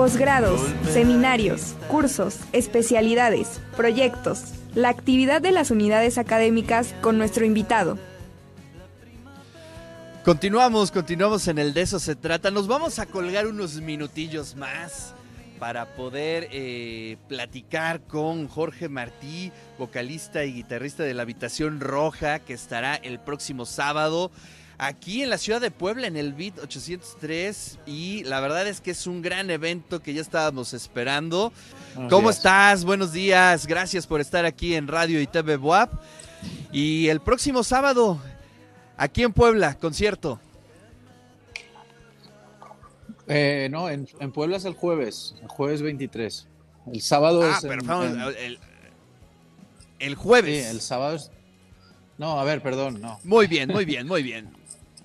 posgrados, seminarios, cursos, especialidades, proyectos, la actividad de las unidades académicas con nuestro invitado. Continuamos, continuamos en el de eso se trata. Nos vamos a colgar unos minutillos más para poder eh, platicar con Jorge Martí, vocalista y guitarrista de la Habitación Roja, que estará el próximo sábado aquí en la ciudad de Puebla, en el BIT 803. Y la verdad es que es un gran evento que ya estábamos esperando. ¿Cómo estás? Buenos días. Gracias por estar aquí en Radio y TV Boab. Y el próximo sábado, aquí en Puebla, concierto. Eh, no, en, Puebla es el jueves, el jueves 23. El sábado ah, es. el, el, jueves. Sí, el sábado es. No, a ver, perdón, no. Muy bien, muy bien, muy bien.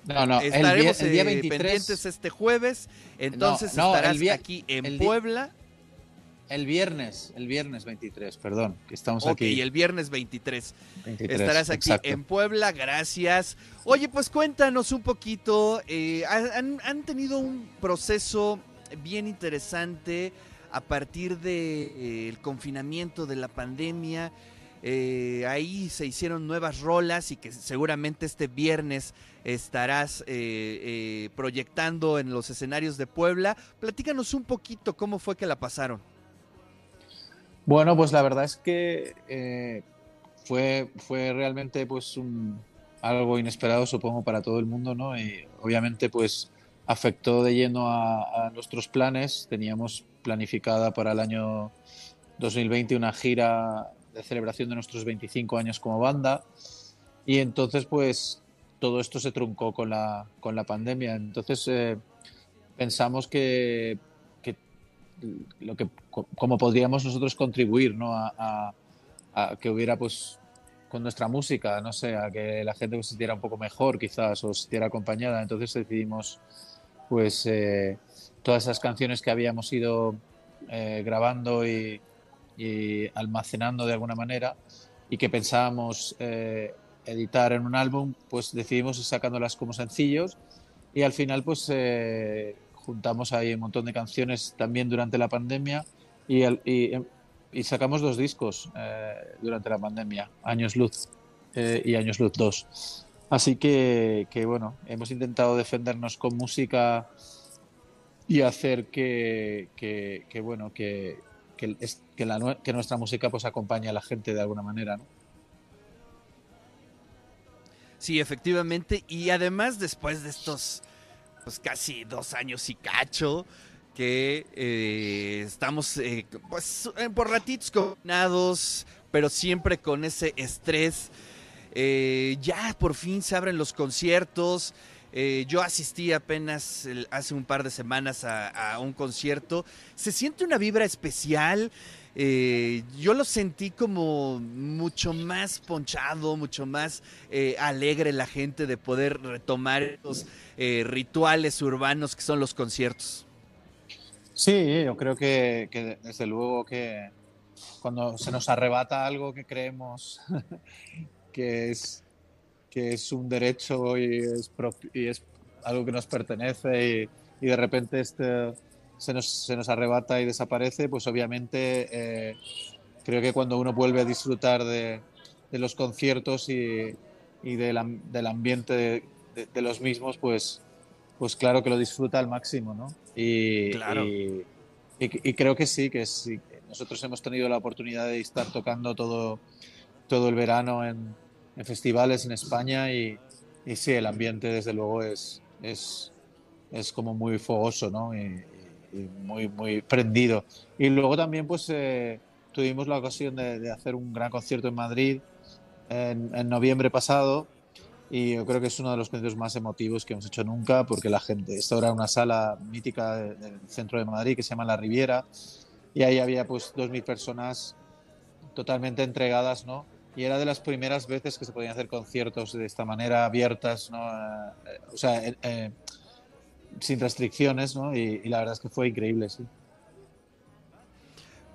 No, no, Estaremos el día, 23... Eh, pendientes este jueves. Entonces estarás aquí en Puebla. El viernes, el viernes 23, perdón, que estamos aquí. Y el viernes 23. Estarás aquí en Puebla, gracias. Oye, pues cuéntanos un poquito, eh, han, tenido un proceso bien interesante a partir del de, eh, confinamiento de la pandemia. Eh, ahí se hicieron nuevas rolas y que seguramente este viernes estarás proyectando en los escenarios de Puebla. Platícanos un poquito cómo fue que la pasaron. Bueno, pues la verdad es que eh, fue, fue realmente pues un, algo inesperado, supongo, para todo el mundo, ¿no? Y obviamente pues afectó de lleno a, nuestros planes. Teníamos planificada para el año 2020 una gira de celebración de nuestros 25 años como banda y entonces pues todo esto se truncó con la, con la pandemia. Entonces eh, pensamos que lo que cómo podríamos nosotros contribuir ¿no? a, que hubiera pues con nuestra música, no sé, a que la gente se sintiera un poco mejor quizás o se sintiera acompañada. Entonces decidimos pues eh, todas esas canciones que habíamos ido eh, grabando y, almacenando de alguna manera y que pensábamos eh, editar en un álbum, pues decidimos ir sacándolas como sencillos y al final pues juntamos ahí un montón de canciones también durante la pandemia y, y, sacamos dos discos eh, durante la pandemia, Años Luz eh, y Años Luz 2. Así que, que, bueno, hemos intentado defendernos con música y hacer que, que, bueno, que, que, la, que, nuestra música pues acompañe a la gente de alguna manera. Sí, efectivamente. Y además, después de estos pues casi dos años y cacho que eh, estamos eh, pues eh, por ratitos combinados, pero siempre con ese estrés. ya por fin se abren los conciertos. Yo asistí apenas hace un par de semanas a, un concierto. Se siente una vibra especial. yo lo sentí como mucho más ponchado, mucho más alegre la gente de poder retomar estos eh, rituales urbanos que son los conciertos. Sí, yo creo que, desde luego que cuando se nos arrebata algo que creemos que es, que es un derecho y es, y es algo que nos pertenece y, de repente este, se, nos, se nos arrebata y desaparece, pues obviamente eh, creo que cuando uno vuelve a disfrutar de, los conciertos y, y del, del ambiente de, los mismos, pues, pues claro que lo disfruta al máximo, ¿no? Y, y, creo que sí, que sí. Nosotros hemos tenido la oportunidad de estar tocando todo, todo el verano en, en festivales en España y, y, sí, el ambiente desde luego es, es, es como muy fogoso, ¿no? Y, muy, muy prendido. Y luego también pues eh, tuvimos la ocasión de, de, hacer un gran concierto en Madrid en, en noviembre pasado y yo creo que es uno de los conciertos más emotivos que hemos hecho nunca porque la gente, esta era una sala mítica del centro de Madrid que se llama La Riviera y ahí había pues 2.000 personas totalmente entregadas, ¿no? Y era de las primeras veces que se podían hacer conciertos de esta manera abiertas, ¿no? Eh, eh, o sea, eh, sin restricciones, ¿no? Y, la verdad es que fue increíble, sí.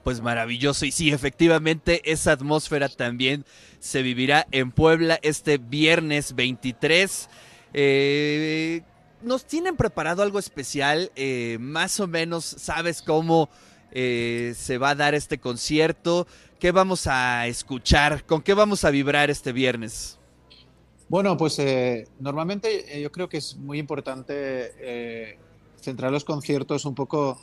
Pues maravilloso. Y sí, efectivamente, esa atmósfera también se vivirá en Puebla este viernes 23. Eh, nos tienen preparado algo especial, eh, más o menos sabes cómo eh, se va a dar este concierto, qué vamos a escuchar, con qué vamos a vibrar este viernes. Bueno, pues eh, normalmente yo creo que es muy importante centrar los conciertos un poco,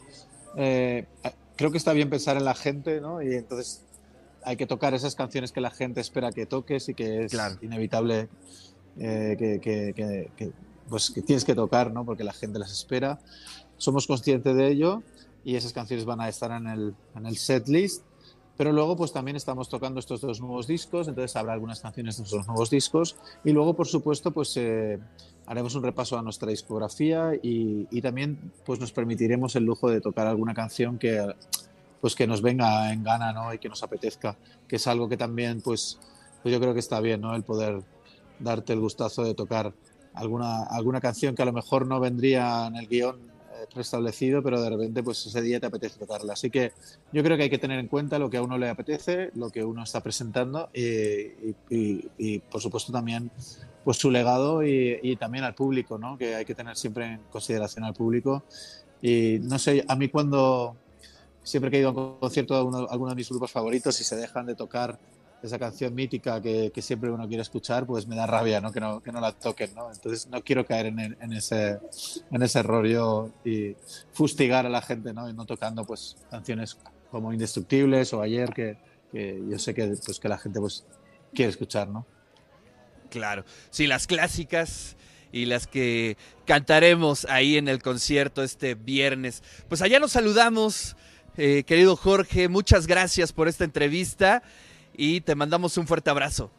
creo que está bien pensar en la gente, ¿no? Y entonces hay que tocar esas canciones que la gente espera que toques y que es inevitable que, pues, que tienes que tocar, ¿no? Porque la gente las espera. Somos conscientes de ello y esas canciones van a estar en el, en el set list. Pero luego, pues también estamos tocando estos dos nuevos discos, entonces habrá algunas canciones de esos nuevos discos. Y luego, por supuesto, pues eh, haremos un repaso a nuestra discografía y, también pues nos permitiremos el lujo de tocar alguna canción que, pues, que nos venga en gana ¿no? y que nos apetezca, que es algo que también, pues, pues yo creo que está bien, ¿no? El poder darte el gustazo de tocar alguna, alguna canción que a lo mejor no vendría en el guion preestablecido, pero de repente pues ese día te apetece tocarla. Así que yo creo que hay que tener en cuenta lo que a uno le apetece, lo que uno está presentando y, y, por supuesto también pues su legado y, también al público, ¿no? que hay que tener siempre en consideración al público. Y no sé, a mí cuando siempre que he ido a un concierto de alguno, alguno de mis grupos favoritos y se dejan de tocar esa canción mítica que, siempre uno quiere escuchar, pues me da rabia ¿no? Que, no, que no la toquen. ¿no? Entonces no quiero caer en, en, ese, en ese y fustigar a la gente ¿no? y no tocando pues, canciones como Indestructibles o Ayer, que, que yo sé que, pues, que la gente pues, quiere escuchar. ¿no? Claro, sí, las clásicas y las que cantaremos ahí en el concierto este viernes. Pues allá nos saludamos, eh, querido Jorge, muchas gracias por esta entrevista y te mandamos un fuerte abrazo.